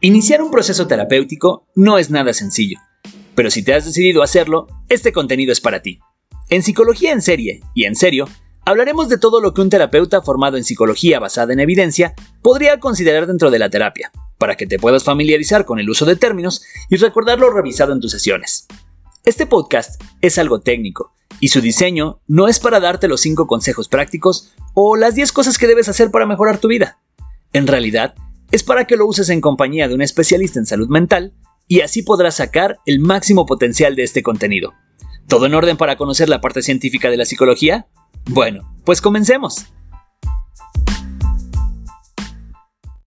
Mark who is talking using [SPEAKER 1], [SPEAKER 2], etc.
[SPEAKER 1] Iniciar un proceso terapéutico no es nada sencillo, pero si te has decidido hacerlo, este contenido es para ti. En Psicología en Serie y en Serio, hablaremos de todo lo que un terapeuta formado en psicología basada en evidencia podría considerar dentro de la terapia, para que te puedas familiarizar con el uso de términos y recordar lo revisado en tus sesiones. Este podcast es algo técnico, y su diseño no es para darte los 5 consejos prácticos o las 10 cosas que debes hacer para mejorar tu vida. En realidad, es para que lo uses en compañía de un especialista en salud mental y así podrás sacar el máximo potencial de este contenido. ¿Todo en orden para conocer la parte científica de la psicología? Bueno, pues comencemos.